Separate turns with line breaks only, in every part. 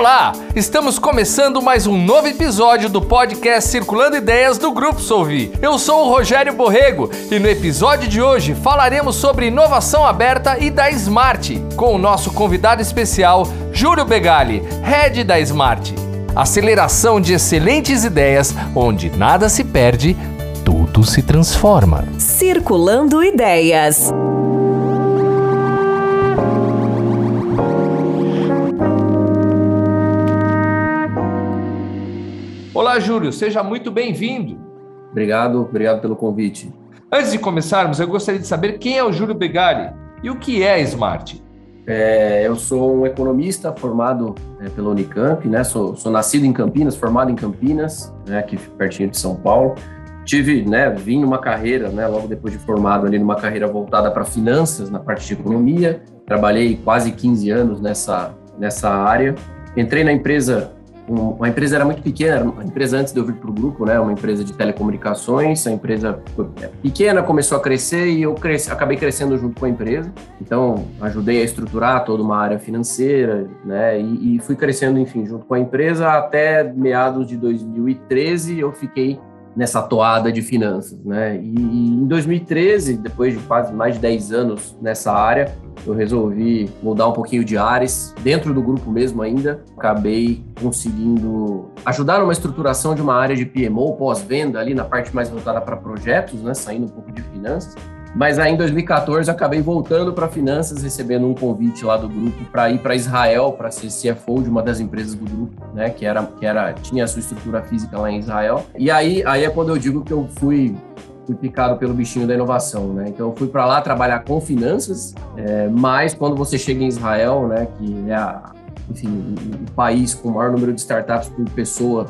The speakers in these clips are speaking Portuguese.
Olá! Estamos começando mais um novo episódio do podcast Circulando Ideias do Grupo Solvi. Eu sou o Rogério Borrego e no episódio de hoje falaremos sobre inovação aberta e da Smart, com o nosso convidado especial, Júlio Begali, head da Smart. Aceleração de excelentes ideias, onde nada se perde, tudo se transforma.
Circulando Ideias.
Olá, Júlio, seja muito bem-vindo.
Obrigado, obrigado pelo convite.
Antes de começarmos, eu gostaria de saber quem é o Júlio Begali e o que é a Smart.
É, eu sou um economista formado é, pela Unicamp, né? Sou, sou, nascido em Campinas, formado em Campinas, né? aqui pertinho de São Paulo. Tive, né? Vim numa carreira, né? Logo depois de formado ali numa carreira voltada para finanças, na parte de economia. Trabalhei quase 15 anos nessa nessa área. Entrei na empresa uma empresa era muito pequena, uma empresa antes de eu vir para o grupo, né, uma empresa de telecomunicações, a empresa é, pequena começou a crescer e eu cresci, acabei crescendo junto com a empresa, então ajudei a estruturar toda uma área financeira, né, e, e fui crescendo, enfim, junto com a empresa até meados de 2013 eu fiquei nessa toada de finanças, né? E, e, em 2013, depois de quase mais de 10 anos nessa área, eu resolvi mudar um pouquinho de áreas, dentro do grupo mesmo ainda, acabei conseguindo ajudar numa estruturação de uma área de PMO, pós-venda, ali na parte mais voltada para projetos, né? Saindo um pouco de finanças. Mas aí em 2014 acabei voltando para finanças, recebendo um convite lá do grupo para ir para Israel para ser CFO de uma das empresas do grupo, né, que era que era tinha a sua estrutura física lá em Israel. E aí aí é quando eu digo que eu fui fui picado pelo bichinho da inovação, né? Então eu fui para lá trabalhar com finanças, é, mas quando você chega em Israel, né, que é a, enfim, o país com o maior número de startups por pessoa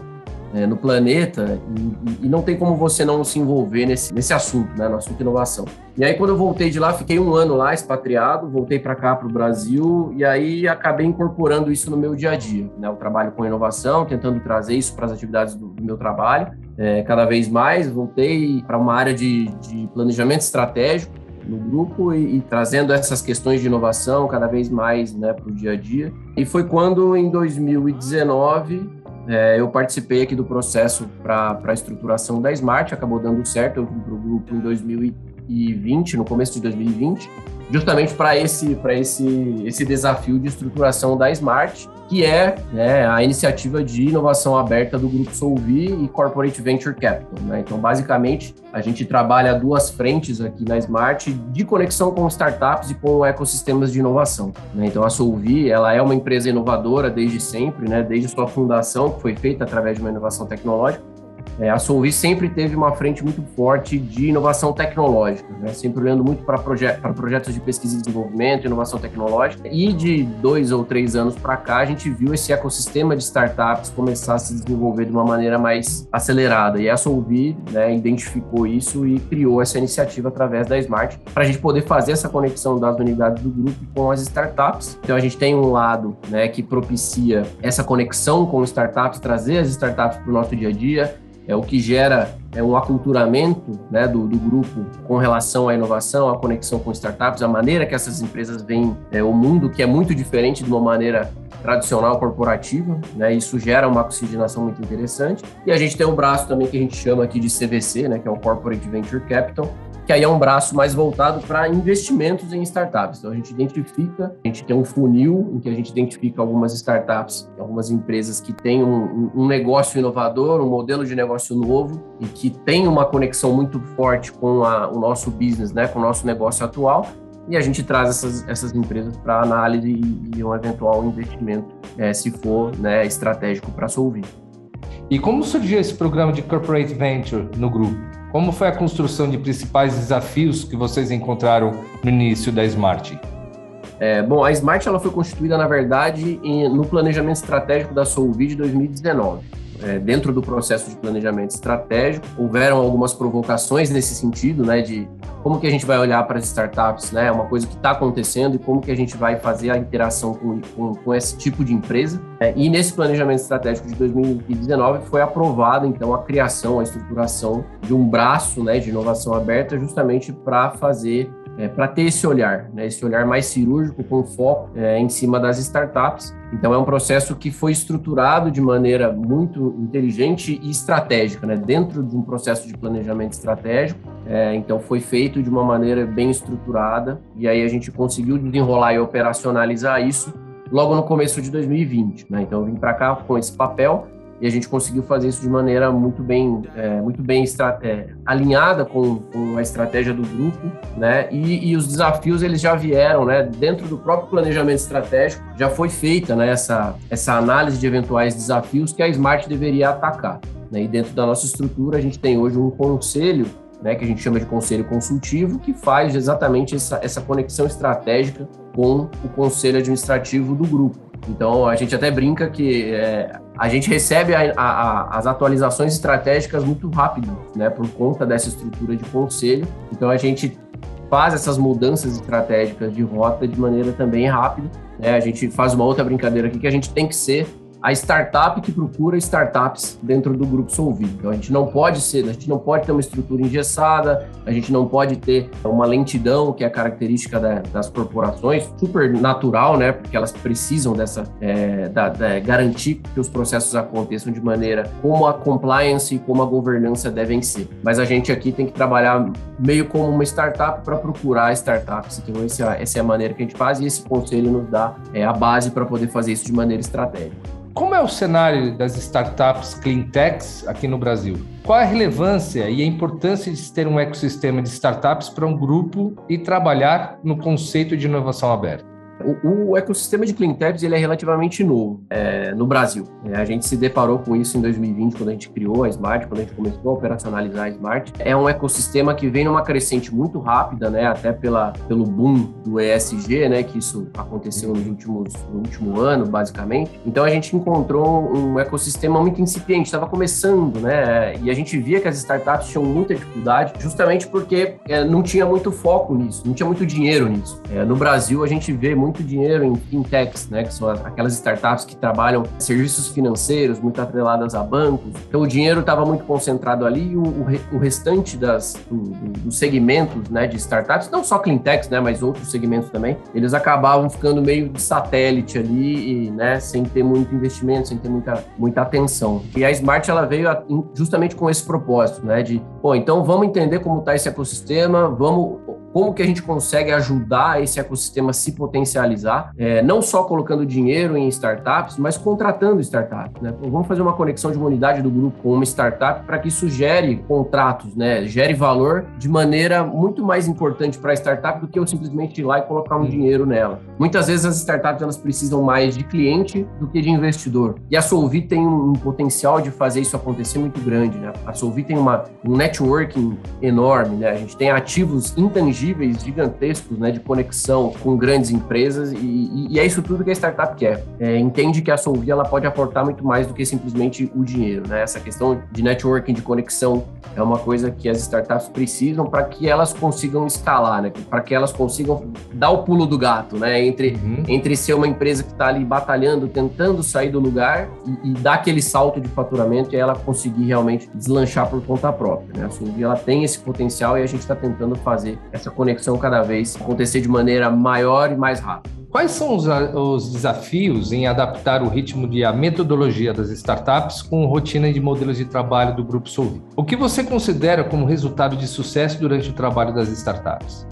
é, no planeta e, e, não tem como você não se envolver nesse, nesse assunto, né, no assunto inovação. E aí, quando eu voltei de lá, fiquei um ano lá, expatriado, voltei para cá, para o Brasil, e aí acabei incorporando isso no meu dia a dia. Né, o trabalho com inovação, tentando trazer isso para as atividades do, do meu trabalho. É, cada vez mais, voltei para uma área de, de planejamento estratégico, no grupo e, e, trazendo essas questões de inovação cada vez mais né, para o dia a dia. E foi quando, em 2019, é, eu participei aqui do processo para a estruturação da Smart, acabou dando certo, eu vim para o grupo em 2020, no começo de 2020, justamente para esse, esse, esse desafio de estruturação da Smart, que é né, a iniciativa de inovação aberta do Grupo Solvi e Corporate Venture Capital. Né? Então, basicamente, a gente trabalha duas frentes aqui na Smart de conexão com startups e com ecossistemas de inovação. Né? Então, a Solvi ela é uma empresa inovadora desde sempre, né? desde sua fundação, que foi feita através de uma inovação tecnológica, é, a Solvi sempre teve uma frente muito forte de inovação tecnológica, né? sempre olhando muito para proje projetos de pesquisa e desenvolvimento, inovação tecnológica. E de dois ou três anos para cá, a gente viu esse ecossistema de startups começar a se desenvolver de uma maneira mais acelerada. E a Solvi né, identificou isso e criou essa iniciativa através da Smart para a gente poder fazer essa conexão das unidades do grupo com as startups. Então a gente tem um lado né, que propicia essa conexão com startups, trazer as startups para o nosso dia a dia é o que gera é um aculturamento né, do, do, grupo com relação à inovação, à conexão com startups, a maneira que essas empresas veem é, o mundo, que é muito diferente de uma maneira tradicional corporativa, né? Isso gera uma oxigenação muito interessante. E a gente tem um braço também que a gente chama aqui de CVC, né? Que é o Corporate Venture Capital, que aí é um braço mais voltado para investimentos em startups. Então a gente identifica, a gente tem um funil em que a gente identifica algumas startups, algumas empresas que têm um, um negócio inovador, um modelo de negócio novo e que tem uma conexão muito forte com a, o nosso business, né, com o nosso negócio atual. E a gente traz essas, essas empresas para análise e, e, um eventual investimento, é, se for né, estratégico para Solvir.
E como surgiu esse programa de Corporate Venture no grupo? Como foi a construção de principais desafios que vocês encontraram no início da Smart?
É, bom, a Smart ela foi constituída, na verdade, em, no planejamento estratégico da Solvi de 2019 é, dentro do processo de planejamento estratégico. Houveram algumas provocações nesse sentido, né, de como que a gente vai olhar para as startups, né, uma coisa que está acontecendo e como que a gente vai fazer a interação com, com, com esse tipo de empresa. É, e nesse planejamento estratégico de 2019 foi aprovada, então, a criação, a estruturação de um braço, né, de inovação aberta justamente para fazer é, para ter esse olhar, né, esse olhar mais cirúrgico, com foco é, em cima das startups. Então, é um processo que foi estruturado de maneira muito inteligente e estratégica, né, dentro de um processo de planejamento estratégico. É, então, foi feito de uma maneira bem estruturada, e aí a gente conseguiu desenrolar e operacionalizar isso logo no começo de 2020. Né? Então, eu vim para cá com esse papel e a gente conseguiu fazer isso de maneira muito bem, é, muito bem é, alinhada com, com, a estratégia do grupo, né? E, e, os desafios eles já vieram, né? Dentro do próprio planejamento estratégico já foi feita, né? Essa, essa análise de eventuais desafios que a Smart deveria atacar. Né? E dentro da nossa estrutura a gente tem hoje um conselho né, que a gente chama de conselho consultivo, que faz exatamente essa, essa conexão estratégica com o conselho administrativo do grupo. Então, a gente até brinca que é, a gente recebe a, a, as atualizações estratégicas muito rápido, né, por conta dessa estrutura de conselho. Então, a gente faz essas mudanças estratégicas de rota de maneira também rápida. Né? A gente faz uma outra brincadeira aqui que a gente tem que ser a startup que procura startups dentro do grupo Solvi. Então a gente não pode ser, a gente não pode ter uma estrutura engessada, a gente não pode ter uma lentidão que é característica da, das corporações, super natural, né? Porque elas precisam dessa é, da, da, garantir que os processos aconteçam de maneira como a compliance e como a governança devem ser. Mas a gente aqui tem que trabalhar meio como uma startup para procurar startups. Então essa, essa é a maneira que a gente faz e esse conselho nos dá é, a base para poder fazer isso de maneira estratégica.
Como é o cenário das startups clean techs aqui no Brasil? Qual a relevância e a importância de se ter um ecossistema de startups para um grupo e trabalhar no conceito de inovação aberta?
O, o, ecossistema de clean tabs ele é relativamente novo é, no Brasil. É, a gente se deparou com isso em 2020, quando a gente criou a Smart, quando a gente começou a operacionalizar a Smart. É um ecossistema que vem numa crescente muito rápida, né, até pela, pelo boom do ESG, né, que isso aconteceu nos últimos, no último ano, basicamente. Então a gente encontrou um ecossistema muito incipiente, estava começando, né, e a gente via que as startups tinham muita dificuldade, justamente porque é, não tinha muito foco nisso, não tinha muito dinheiro nisso. É, no Brasil, a gente vê muito muito dinheiro em fintechs, né, que são aquelas startups que trabalham serviços financeiros muito atreladas a bancos. Então o dinheiro estava muito concentrado ali e o, o restante das, do, dos segmentos né, de startups, não só cleantechs, né, mas outros segmentos também, eles acabavam ficando meio de satélite ali, e, né, sem ter muito investimento, sem ter muita, muita atenção. E a Smart ela veio justamente com esse propósito, né, de, pô, então vamos entender como está esse ecossistema, vamos como que a gente consegue ajudar esse ecossistema a se potencializar, é, não só colocando dinheiro em startups, mas contratando startups. Né? Vamos fazer uma conexão de uma unidade do grupo com uma startup para que isso gere contratos, né? gere valor de maneira muito mais importante para a startup do que eu simplesmente ir lá e colocar um dinheiro nela. Muitas vezes as startups elas precisam mais de cliente do que de investidor. E a Solvi tem um, um potencial de fazer isso acontecer muito grande. Né? A Solvi tem uma, um networking enorme, né? a gente tem ativos intangíveis tangíveis gigantescos né, de conexão com grandes empresas e, e, é isso tudo que a startup quer. É, entende que a Solvia ela pode aportar muito mais do que simplesmente o dinheiro. Né? Essa questão de networking, de conexão, é uma coisa que as startups precisam para que elas consigam escalar, né? para que elas consigam dar o pulo do gato né? entre, uhum. entre ser uma empresa que está ali batalhando, tentando sair do lugar e, e, dar aquele salto de faturamento e ela conseguir realmente deslanchar por conta própria. Né? A Solvia ela tem esse potencial e a gente está tentando fazer essa essa conexão cada vez acontecer de maneira maior e mais rápida.
Quais são os, os, desafios em adaptar o ritmo de a metodologia das startups com rotina de modelos de trabalho do Grupo Solvi? O que você considera como resultado de sucesso durante o trabalho das startups?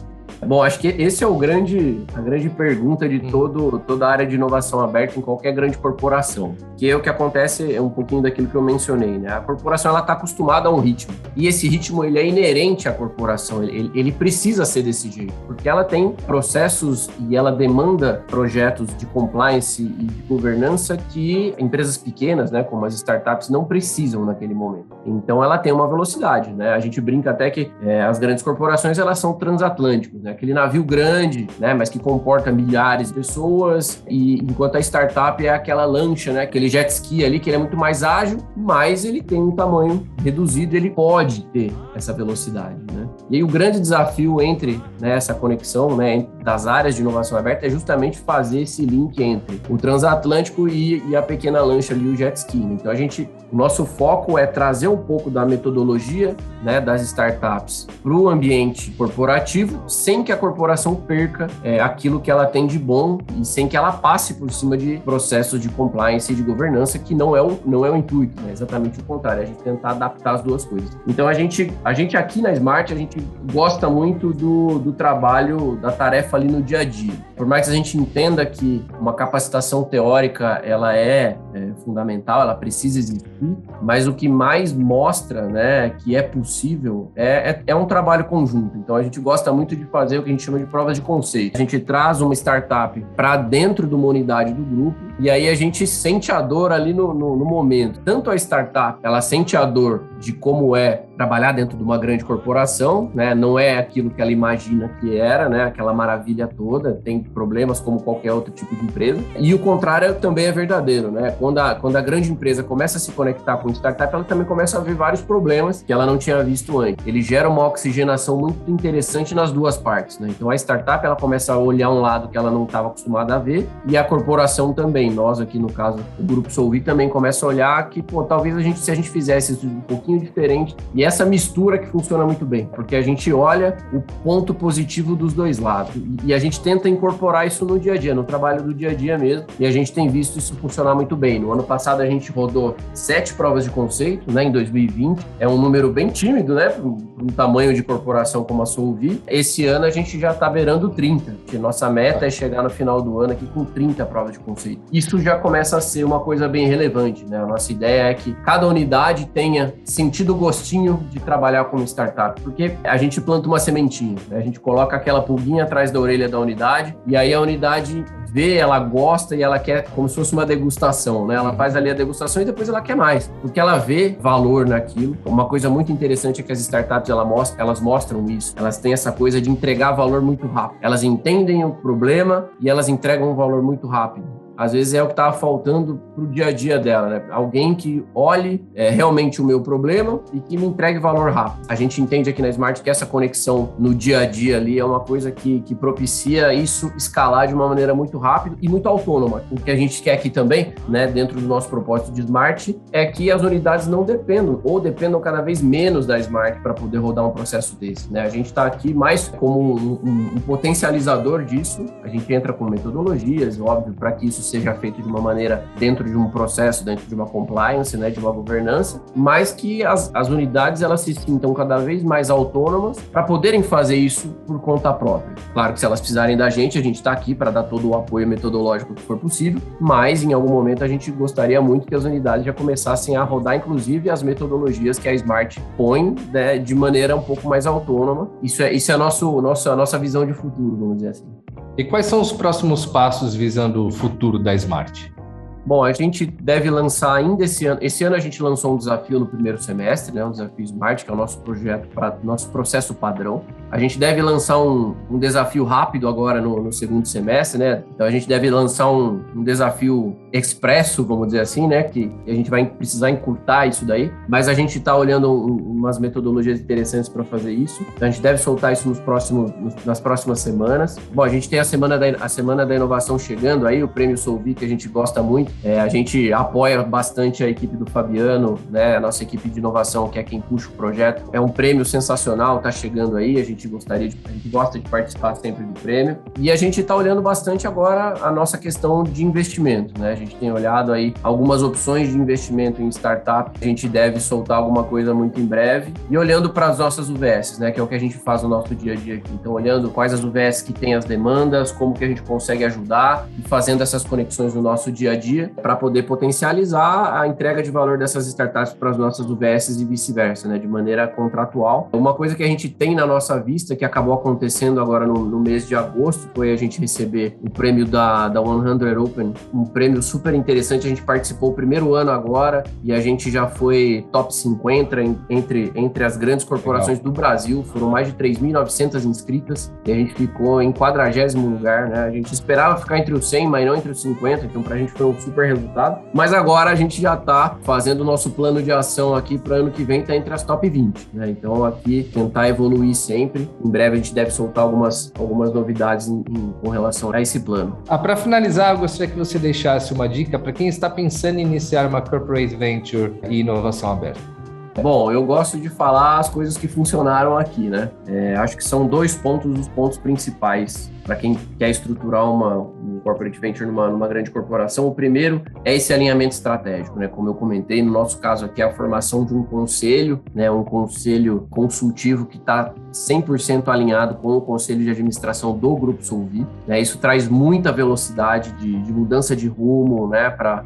Bom, acho que esse é o grande, a grande pergunta de hum. todo, toda a área de inovação aberta em qualquer grande corporação. Que é o que acontece, é um pouquinho daquilo que eu mencionei, né? A corporação, ela está acostumada a um ritmo. E esse ritmo, ele é inerente à corporação, ele, ele precisa ser desse jeito. Porque ela tem processos e ela demanda projetos de compliance e de governança que empresas pequenas, né, como as startups, não precisam naquele momento. Então, ela tem uma velocidade, né? A gente brinca até que é, as grandes corporações, elas são transatlânticas, né? Né? aquele navio grande, né? mas que comporta milhares de pessoas, e enquanto a startup é aquela lancha, né? aquele jet ski ali, que ele é muito mais ágil, mas ele tem um tamanho reduzido, ele pode ter essa velocidade. Né? E aí o grande desafio entre né, essa conexão né, das áreas de inovação aberta é justamente fazer esse link entre o transatlântico e, e a pequena lancha ali, o jet ski. Né? Então a gente, o nosso foco é trazer um pouco da metodologia né, das startups para o ambiente corporativo, sem sem que a corporação perca é, aquilo que ela tem de bom e sem que ela passe por cima de processos de compliance e de governança, que não é o, não é o intuito, é exatamente o contrário, é a gente tentar adaptar as duas coisas. Então a gente, a gente aqui na Smart, a gente gosta muito do, do trabalho, da tarefa ali no dia a dia. Por mais que a gente entenda que uma capacitação teórica ela é, é fundamental, ela precisa existir, mas o que mais mostra né, que é possível é, é, é um trabalho conjunto. Então a gente gosta muito de fazer o que a gente chama de provas de conceito. A gente traz uma startup para dentro de uma unidade do grupo e aí a gente sente a dor ali no, no, no momento. Tanto a startup, ela sente a dor de como é trabalhar dentro de uma grande corporação, né? Não é aquilo que ela imagina que era, né? Aquela maravilha toda, tem problemas como qualquer outro tipo de empresa. E o contrário também é verdadeiro, né? Quando a, quando a grande empresa começa a se conectar com o startup, ela também começa a ver vários problemas que ela não tinha visto antes. Ele gera uma oxigenação muito interessante nas duas partes, né? Então a startup ela começa a olhar um lado que ela não estava acostumada a ver e a corporação também. Nós aqui no caso, o grupo Solvi também começa a olhar que, pô, talvez a gente se a gente fizesse isso um pouquinho diferente e essa mistura que funciona muito bem, porque a gente olha o ponto positivo dos dois lados e a gente tenta incorporar isso no dia a dia, no trabalho do dia a dia mesmo, e a gente tem visto isso funcionar muito bem. No ano passado a gente rodou sete provas de conceito, né, em 2020, é um número bem tímido, né, para um tamanho de corporação como a Solvi. Esse ano a gente já está beirando 30, que nossa meta é chegar no final do ano aqui com 30 provas de conceito. Isso já começa a ser uma coisa bem relevante, né? A nossa ideia é que cada unidade tenha sentido o gostinho de trabalhar como startup, porque a gente planta uma sementinha, né? a gente coloca aquela pulguinha atrás da orelha da unidade e aí a unidade vê, ela gosta e ela quer como se fosse uma degustação, né? Ela faz ali a degustação e depois ela quer mais, porque ela vê valor naquilo. Uma coisa muito interessante é que as startups ela mostra, elas mostram isso. Elas têm essa coisa de entregar valor muito rápido. Elas entendem o problema e elas entregam um valor muito rápido às vezes é o que estava faltando para o dia a dia dela, né? Alguém que olhe é, realmente o meu problema e que me entregue valor rápido. A gente entende aqui na Smart que essa conexão no dia a dia ali é uma coisa que, que propicia isso escalar de uma maneira muito rápida e muito autônoma. O que a gente quer aqui também, né, dentro do nosso propósito de Smart, é que as unidades não dependam ou dependam cada vez menos da Smart para poder rodar um processo desse. Né? A gente está aqui mais como um, um, um potencializador disso. A gente entra com metodologias, óbvio, para que isso seja feito de uma maneira dentro de um processo, dentro de uma compliance, né, de uma governança, mas que as, as unidades elas se sintam cada vez mais autônomas para poderem fazer isso por conta própria. Claro que se elas precisarem da gente, a gente está aqui para dar todo o apoio metodológico que for possível, mas em algum momento a gente gostaria muito que as unidades já começassem a rodar, inclusive, as metodologias que a Smart põe né, de maneira um pouco mais autônoma. Isso é, isso é nosso, nosso, a nossa visão de futuro, vamos dizer assim.
E quais são os próximos passos visando o futuro da Smart?
Bom, a gente deve lançar ainda esse ano. Esse ano a gente lançou um desafio no primeiro semestre, né? Um desafio Smart, que é o nosso projeto para nosso processo padrão. A gente deve lançar um, um desafio rápido agora no, no, segundo semestre, né? Então a gente deve lançar um, um, desafio expresso, vamos dizer assim, né? Que a gente vai precisar encurtar isso daí. Mas a gente está olhando um, umas metodologias interessantes para fazer isso. Então a gente deve soltar isso nos próximos, nas próximas semanas. Bom, a gente tem a semana da, a semana da inovação chegando aí, o prêmio Solvi que a gente gosta muito. É, a gente apoia bastante a equipe do Fabiano, né? A nossa equipe de inovação, que é quem puxa o projeto. É um prêmio sensacional, tá chegando aí. A gente gostaria de, a gente gosta de participar sempre do prêmio. E a gente está olhando bastante agora a nossa questão de investimento, né? A gente tem olhado aí algumas opções de investimento em startup. A gente deve soltar alguma coisa muito em breve. E olhando para as nossas UVS, né? Que é o que a gente faz no nosso dia a dia aqui. Então, olhando quais as UVS que têm as demandas, como que a gente consegue ajudar e fazendo essas conexões no nosso dia a dia para poder potencializar a entrega de valor dessas startups para as nossas UBSs e vice-versa, né, de maneira contratual. Uma coisa que a gente tem na nossa vista, que acabou acontecendo agora no, no mês de agosto, foi a gente receber o prêmio da, da 100 Open, um prêmio super interessante. A gente participou o primeiro ano agora e a gente já foi top 50 entre, entre as grandes corporações Legal. do Brasil. Foram mais de 3.900 inscritas e a gente ficou em 40 lugar, né? A gente esperava ficar entre os 100, mas não entre os 50, então para a gente foi um super super resultado. Mas agora a gente já está fazendo o nosso plano de ação aqui para ano que vem, tá entre as top 20. Né? Então aqui tentar evoluir sempre. Em breve a gente deve soltar algumas, algumas novidades em, em, com relação a esse plano.
Ah, para finalizar, eu gostaria que você deixasse uma dica para quem está pensando em iniciar uma corporate venture e inovação aberta.
Bom, eu gosto de falar as coisas que funcionaram aqui, né? É, acho que são dois pontos, os pontos principais para quem quer estruturar uma, um corporate venture numa, numa grande corporação. O primeiro é esse alinhamento estratégico, né? Como eu comentei, no nosso caso aqui, é a formação de um conselho, né? Um conselho consultivo que está 100% alinhado com o conselho de administração do Grupo Solvi. Né? Isso traz muita velocidade de, de mudança de rumo, né? Para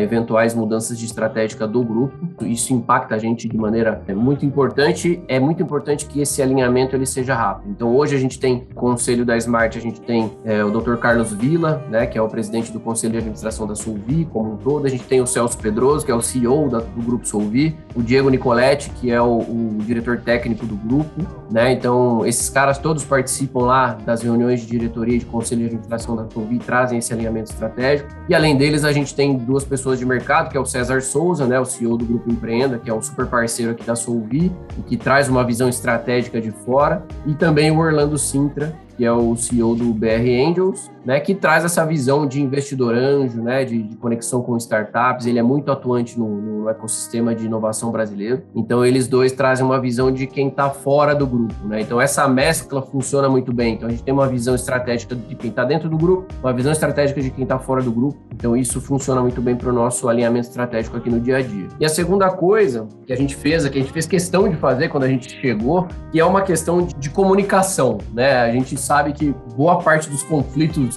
eventuais mudanças de estratégica do grupo. Isso impacta a gente de maneira é, muito importante. É muito importante que esse alinhamento ele seja rápido. Então hoje a gente tem conselho da Smart, a gente tem é, o Dr. Carlos Vila, né, que é o presidente do conselho de administração da Solvi como um todo. A gente tem o Celso Pedroso, que é o CEO da, do grupo Solvi, o Diego Nicoletti, que é o, o diretor técnico do grupo, né? Então esses caras todos participam lá das reuniões de diretoria de conselho de administração da Solvi, trazem esse alinhamento estratégico. E além deles a gente tem duas pessoas pessoas de mercado, que é o César Souza, né, o CEO do Grupo Empreenda, que é um super parceiro aqui da Solvi, e que traz uma visão estratégica de fora, e também o Orlando Sintra, que é o CEO do BR Angels, né, que traz essa visão de investidor anjo, né, de, de conexão com startups. Ele é muito atuante no, no, ecossistema de inovação brasileiro. Então, eles dois trazem uma visão de quem está fora do grupo. Né? Então, essa mescla funciona muito bem. Então, a gente tem uma visão estratégica de quem está dentro do grupo, uma visão estratégica de quem está fora do grupo. Então, isso funciona muito bem para o nosso alinhamento estratégico aqui no dia a dia. E a segunda coisa que a gente fez, que a gente fez questão de fazer quando a gente chegou, que é uma questão de, de comunicação. Né? A gente sabe que boa parte dos conflitos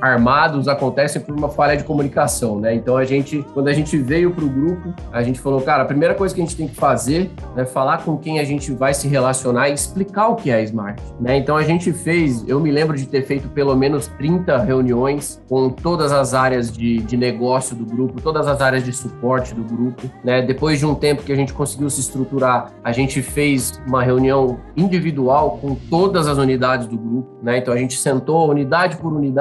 armados acontecem por uma falha de comunicação, né? Então a gente, quando a gente veio para o grupo, a gente falou, cara, a primeira coisa que a gente tem que fazer é falar com quem a gente vai se relacionar e explicar o que é Smart, né? Então a gente fez, eu me lembro de ter feito pelo menos 30 reuniões com todas as áreas de, de negócio do grupo, todas as áreas de suporte do grupo, né? Depois de um tempo que a gente conseguiu se estruturar, a gente fez uma reunião individual com todas as unidades do grupo, né? Então a gente sentou unidade por unidade,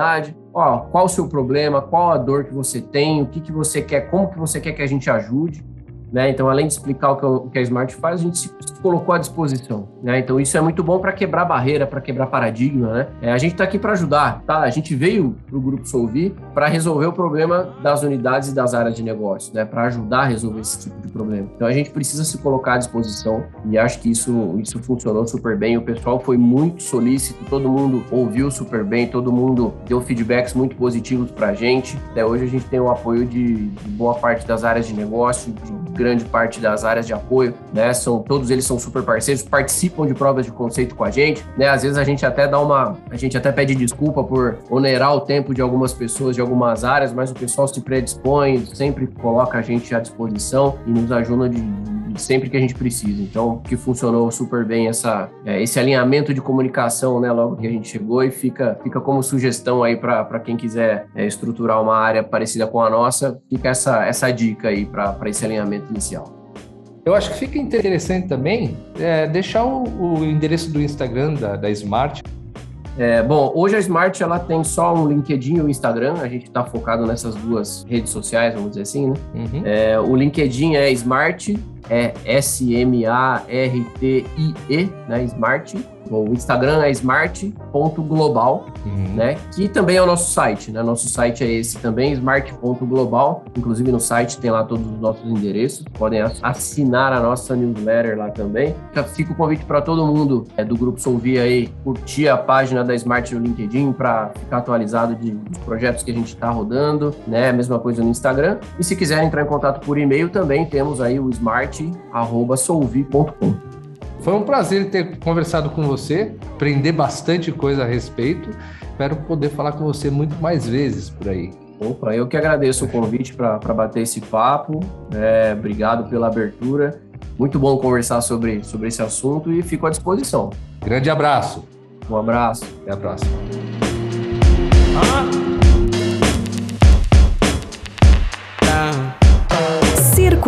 ó, qual o seu problema, qual a dor que você tem, o que, que você quer, como que você quer que a gente ajude. Né? Então, além de explicar o que a Smart faz, a gente se colocou à disposição. Né? Então, isso é muito bom para quebrar barreira, para quebrar paradigma. Né? É, a gente está aqui para ajudar. Tá? A gente veio para o Grupo Solvi para resolver o problema das unidades e das áreas de negócio, né? para ajudar a resolver esse tipo de problema. Então, a gente precisa se colocar à disposição e acho que isso, isso funcionou super bem. O pessoal foi muito solícito, todo mundo ouviu super bem, todo mundo deu feedbacks muito positivos para a gente. Até hoje, a gente tem o apoio de, de boa parte das áreas de negócio, de grande parte das áreas de apoio, né? São todos eles são super parceiros, participam de provas de conceito com a gente, né? Às vezes a gente até dá uma, a gente até pede desculpa por onerar o tempo de algumas pessoas de algumas áreas, mas o pessoal se predispõe, sempre coloca a gente à disposição e nos ajuda de, sempre que a gente precisa. Então, que funcionou super bem essa é, esse alinhamento de comunicação, né? Logo que a gente chegou e fica fica como sugestão aí para quem quiser é, estruturar uma área parecida com a nossa, fica essa essa dica aí para esse alinhamento inicial.
Eu acho que fica interessante também é, deixar o, o, endereço do Instagram da, da Smart.
É, bom, hoje a Smart ela tem só um LinkedIn e o um Instagram. A gente está focado nessas duas redes sociais, vamos dizer assim, né? Uhum. É, o LinkedIn é Smart, é S-M-A-R-T-I-E, né? Smart o Instagram é smart.global, uhum. né? Que também é o nosso site, né? Nosso site é esse também, smart.global. Inclusive no site tem lá todos os nossos endereços. Podem assinar a nossa newsletter lá também. Fica o convite para todo mundo é, do Grupo Solvi aí curtir a página da Smart no LinkedIn para ficar atualizado de, dos projetos que a gente está rodando, né? Mesma coisa no Instagram. E se quiserem entrar em contato por e-mail também temos aí o smart@solvi.com.
Foi um prazer ter conversado com você, aprender bastante coisa a respeito. Espero poder falar com você muito mais vezes por aí.
Opa, eu que agradeço o convite para bater esse papo. É, obrigado pela abertura. Muito bom conversar sobre, sobre esse assunto e fico à disposição.
Grande abraço.
Um abraço.
Até a próxima.